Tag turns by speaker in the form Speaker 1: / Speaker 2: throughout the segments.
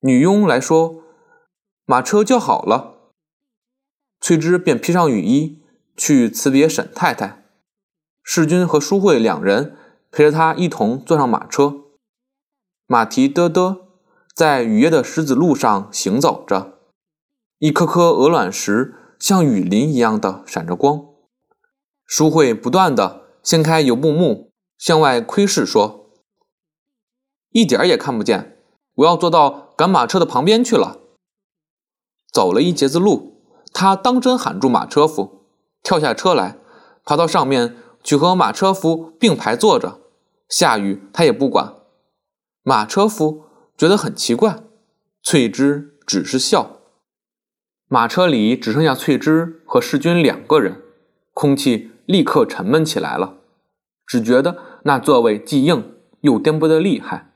Speaker 1: 女佣来说：“马车叫好了。”翠芝便披上雨衣去辞别沈太太。世君和淑慧两人陪着她一同坐上马车，马蹄嘚嘚在雨夜的石子路上行走着，一颗颗鹅卵石像雨鳞一样的闪着光。淑慧不断的掀开油布幕，向外窥视说：“一点儿也看不见，我要坐到赶马车的旁边去了。”走了一截子路。他当真喊住马车夫，跳下车来，爬到上面去和马车夫并排坐着。下雨他也不管。马车夫觉得很奇怪，翠芝只是笑。马车里只剩下翠芝和世君两个人，空气立刻沉闷起来了，只觉得那座位既硬又颠簸的厉害。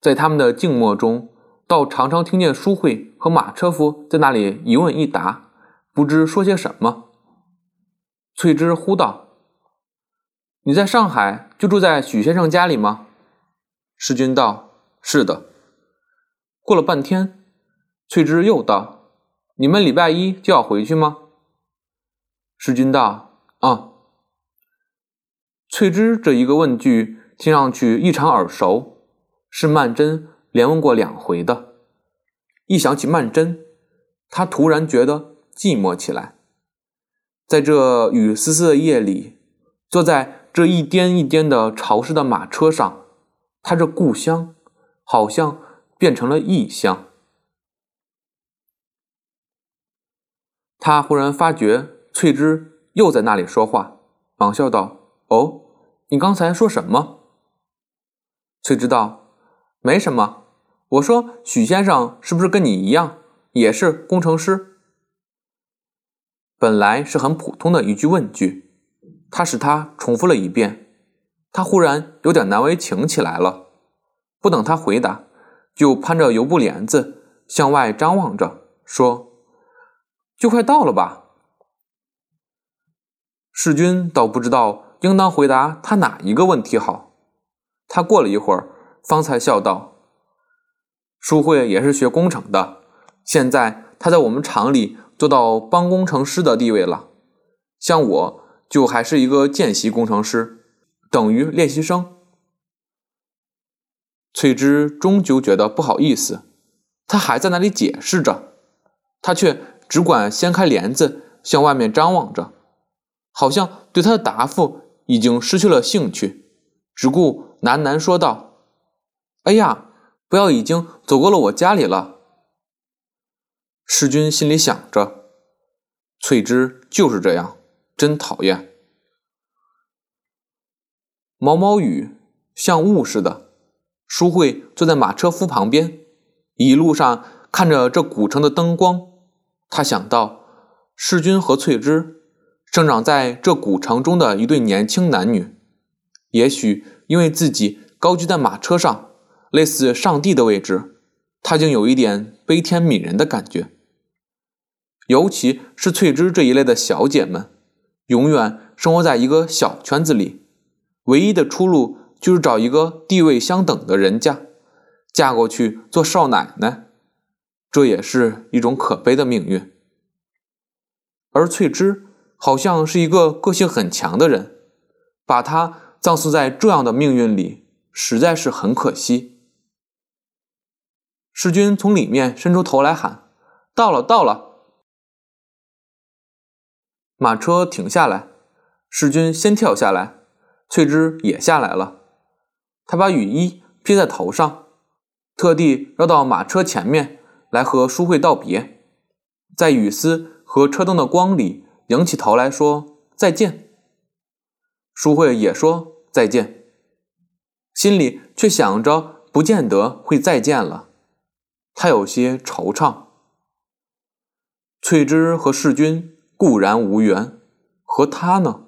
Speaker 1: 在他们的静默中。倒常常听见淑慧和马车夫在那里一问一答，不知说些什么。翠芝呼道：“你在上海就住在许先生家里吗？”世君道：“是的。”过了半天，翠芝又道：“你们礼拜一就要回去吗？”世君道：“啊。”翠芝这一个问句听上去异常耳熟，是曼桢。连问过两回的，一想起曼桢，他突然觉得寂寞起来。在这雨丝丝的夜里，坐在这一颠一颠的潮湿的马车上，他这故乡好像变成了异乡。他忽然发觉翠芝又在那里说话，忙笑道：“哦，你刚才说什么？”翠芝道：“没什么。”我说：“许先生是不是跟你一样，也是工程师？”本来是很普通的一句问句，他使他重复了一遍。他忽然有点难为情起来了。不等他回答，就攀着油布帘子向外张望着，说：“就快到了吧？”世君倒不知道应当回答他哪一个问题好。他过了一会儿，方才笑道。淑慧也是学工程的，现在她在我们厂里做到帮工程师的地位了。像我就还是一个见习工程师，等于练习生。翠芝终究觉得不好意思，她还在那里解释着，她却只管掀开帘子向外面张望着，好像对他的答复已经失去了兴趣，只顾喃喃说道：“哎呀。”不要已经走过了我家里了。世君心里想着，翠芝就是这样，真讨厌。毛毛雨像雾似的，淑慧坐在马车夫旁边，一路上看着这古城的灯光，他想到世君和翠芝生长在这古城中的一对年轻男女，也许因为自己高居在马车上。类似上帝的位置，他竟有一点悲天悯人的感觉。尤其是翠芝这一类的小姐们，永远生活在一个小圈子里，唯一的出路就是找一个地位相等的人家，嫁过去做少奶奶，这也是一种可悲的命运。而翠芝好像是一个个性很强的人，把她葬送在这样的命运里，实在是很可惜。世君从里面伸出头来喊：“到了，到了！”马车停下来，世君先跳下来，翠芝也下来了。他把雨衣披在头上，特地绕到马车前面来和淑慧道别，在雨丝和车灯的光里仰起头来说再见。淑慧也说再见，心里却想着不见得会再见了。他有些惆怅。翠芝和世君固然无缘，和他呢？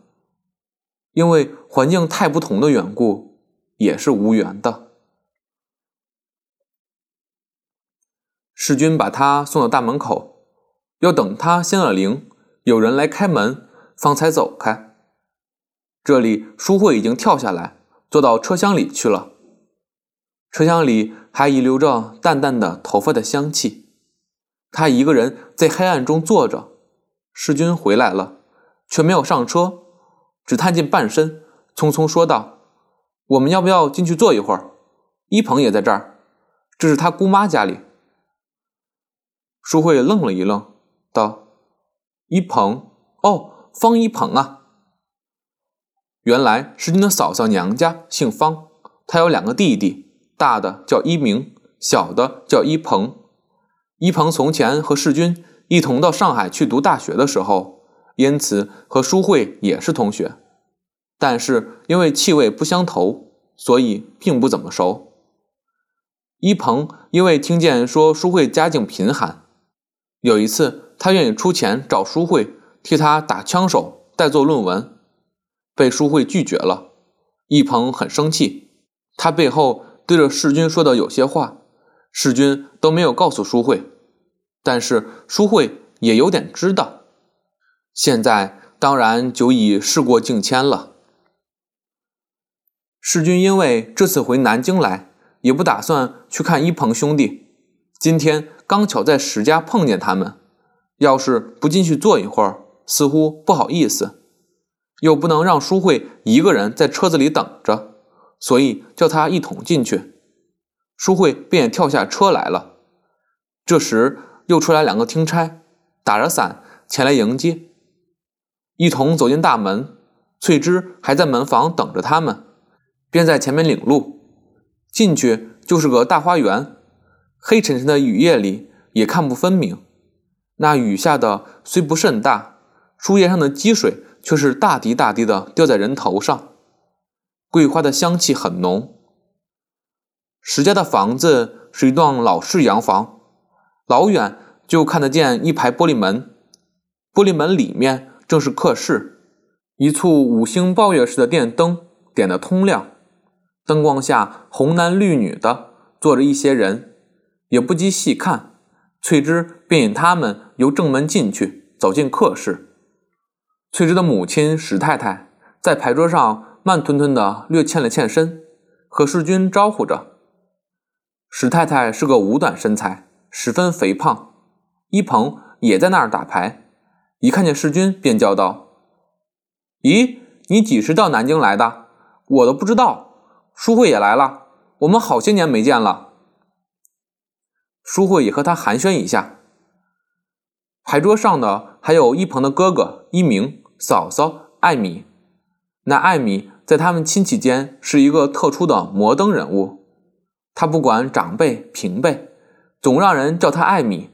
Speaker 1: 因为环境太不同的缘故，也是无缘的。世君把他送到大门口，要等他先了铃，有人来开门，方才走开。这里淑慧已经跳下来，坐到车厢里去了。车厢里还遗留着淡淡的头发的香气。他一个人在黑暗中坐着。世军回来了，却没有上车，只探进半身，匆匆说道：“我们要不要进去坐一会儿？一鹏也在这儿，这是他姑妈家里。”淑慧愣了一愣，道：“一鹏，哦，方一鹏啊。原来世军的嫂嫂娘家姓方，他有两个弟弟，大的叫一鸣，小的叫一鹏。一鹏从前和世军。”一同到上海去读大学的时候，因此和淑慧也是同学，但是因为气味不相投，所以并不怎么熟。一鹏因为听见说淑慧家境贫寒，有一次他愿意出钱找淑慧替他打枪手代做论文，被淑慧拒绝了。一鹏很生气，他背后对着世君说的有些话，世君都没有告诉淑慧。但是淑慧也有点知道，现在当然久已事过境迁了。世君因为这次回南京来，也不打算去看一鹏兄弟。今天刚巧在史家碰见他们，要是不进去坐一会儿，似乎不好意思，又不能让淑慧一个人在车子里等着，所以叫他一同进去。淑慧便跳下车来了。这时。又出来两个听差，打着伞前来迎接，一同走进大门。翠芝还在门房等着他们，便在前面领路。进去就是个大花园，黑沉沉的雨夜里也看不分明。那雨下的虽不甚大，树叶上的积水却是大滴大滴的掉在人头上。桂花的香气很浓。石家的房子是一幢老式洋房。老远就看得见一排玻璃门，玻璃门里面正是客室，一簇五星抱月式的电灯点得通亮，灯光下红男绿女的坐着一些人，也不及细看，翠芝便引他们由正门进去，走进客室。翠芝的母亲史太太在牌桌上慢吞吞的略欠了欠身，和世君招呼着。史太太是个五短身材。十分肥胖，一鹏也在那儿打牌，一看见世君便叫道：“咦，你几时到南京来的？我都不知道。淑慧也来了，我们好些年没见了。”淑慧也和他寒暄一下。牌桌上的还有一鹏的哥哥一鸣、嫂嫂艾米。那艾米在他们亲戚间是一个特殊的摩登人物，他不管长辈平辈。总让人叫她艾米，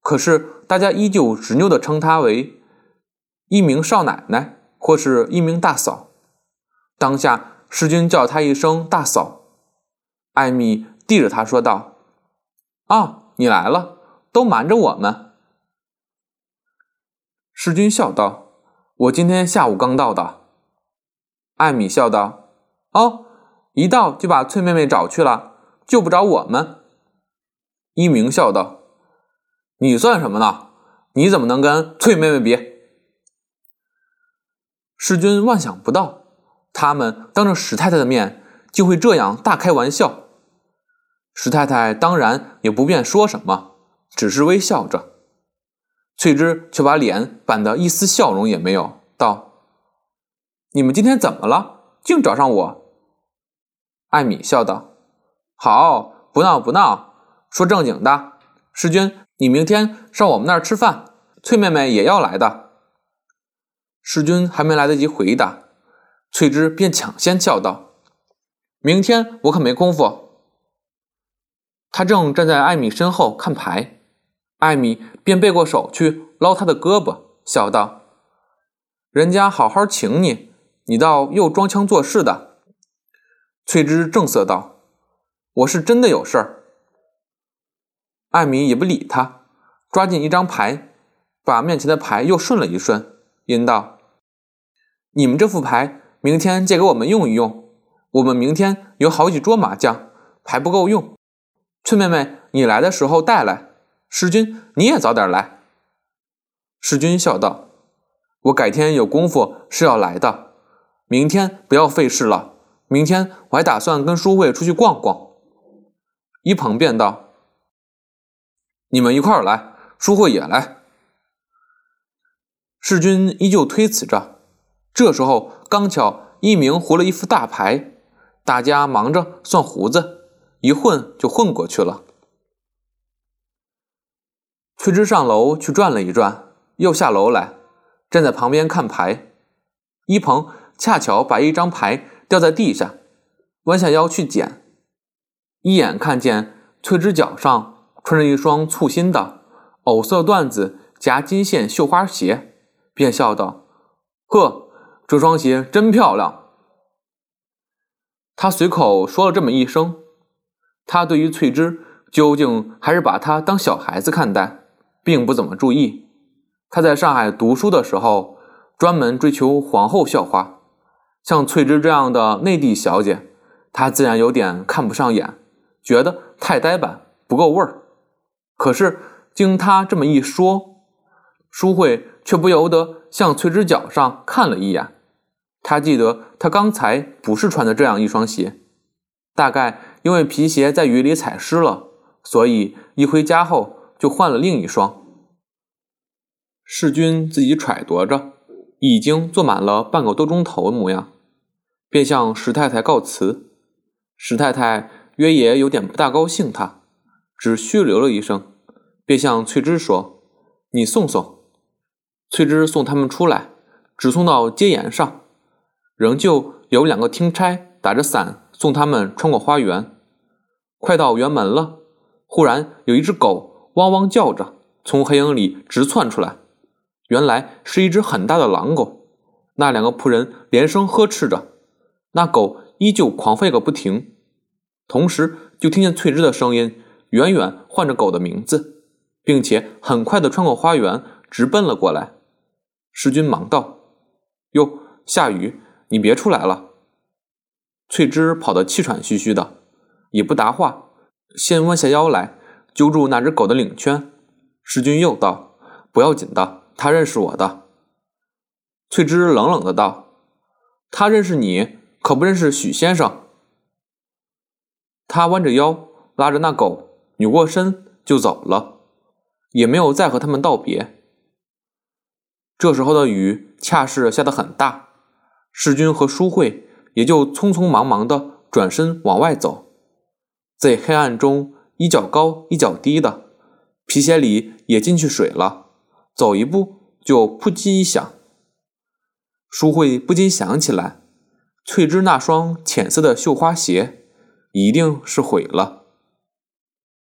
Speaker 1: 可是大家依旧执拗地称她为一名少奶奶或是一名大嫂。当下世君叫她一声大嫂，艾米递着她说道：“啊，你来了，都瞒着我们。”世君笑道：“我今天下午刚到的。”艾米笑道：“哦，一到就把翠妹妹找去了，就不找我们。”一鸣笑道：“你算什么呢？你怎么能跟翠妹妹比？”世君万想不到，他们当着史太太的面竟会这样大开玩笑。史太太当然也不便说什么，只是微笑着。翠芝却把脸板得一丝笑容也没有，道：“你们今天怎么了？竟找上我？”艾米笑道：“好，不闹不闹。”说正经的，世君，你明天上我们那儿吃饭，翠妹妹也要来的。世君还没来得及回答，翠芝便抢先叫道：“明天我可没工夫。”他正站在艾米身后看牌，艾米便背过手去捞他的胳膊，笑道：“人家好好请你，你倒又装腔作势的。”翠芝正色道：“我是真的有事儿。”艾米也不理他，抓紧一张牌，把面前的牌又顺了一顺，吟道：“你们这副牌，明天借给我们用一用。我们明天有好几桌麻将，牌不够用。翠妹妹，你来的时候带来。世君，你也早点来。”世君笑道：“我改天有功夫是要来的，明天不要费事了。明天我还打算跟淑慧出去逛逛，一鹏便道：“你们一块儿来，淑慧也来。”世君依旧推辞着。这时候刚巧一鸣胡了一副大牌，大家忙着算胡子，一混就混过去了。翠芝上楼去转了一转，又下楼来，站在旁边看牌。一鹏恰巧把一张牌掉在地下，弯下腰去捡，一眼看见翠芝脚上穿着一双簇新的藕色缎子夹金线绣花鞋，便笑道：“呵，这双鞋真漂亮。”他随口说了这么一声，他对于翠芝究竟还是把她当小孩子看待。并不怎么注意。他在上海读书的时候，专门追求皇后校花，像翠芝这样的内地小姐，她自然有点看不上眼，觉得太呆板，不够味儿。可是经她这么一说，淑慧却不由得向翠芝脚上看了一眼。他记得她刚才不是穿的这样一双鞋，大概因为皮鞋在雨里踩湿了，所以一回家后。就换了另一双。世君自己揣度着，已经坐满了半个多钟头的模样，便向石太太告辞。石太太约也有点不大高兴，他只虚留了一声，便向翠芝说：“你送送。”翠芝送他们出来，只送到街沿上，仍旧有两个听差打着伞送他们穿过花园。快到园门了，忽然有一只狗。汪汪叫着，从黑影里直窜出来。原来是一只很大的狼狗。那两个仆人连声呵斥着，那狗依旧狂吠个不停。同时，就听见翠芝的声音，远远唤着狗的名字，并且很快地穿过花园，直奔了过来。世君忙道：“哟，下雨，你别出来了。”翠芝跑得气喘吁吁的，也不答话，先弯下腰来。揪住那只狗的领圈，世君又道：“不要紧的，他认识我的。”翠芝冷冷的道：“他认识你，可不认识许先生。”他弯着腰，拉着那狗，扭过身就走了，也没有再和他们道别。这时候的雨恰是下得很大，世君和淑慧也就匆匆忙忙的转身往外走，在黑暗中。一脚高一脚低的，皮鞋里也进去水了，走一步就扑叽一响。淑慧不禁想起来，翠芝那双浅色的绣花鞋，一定是毁了。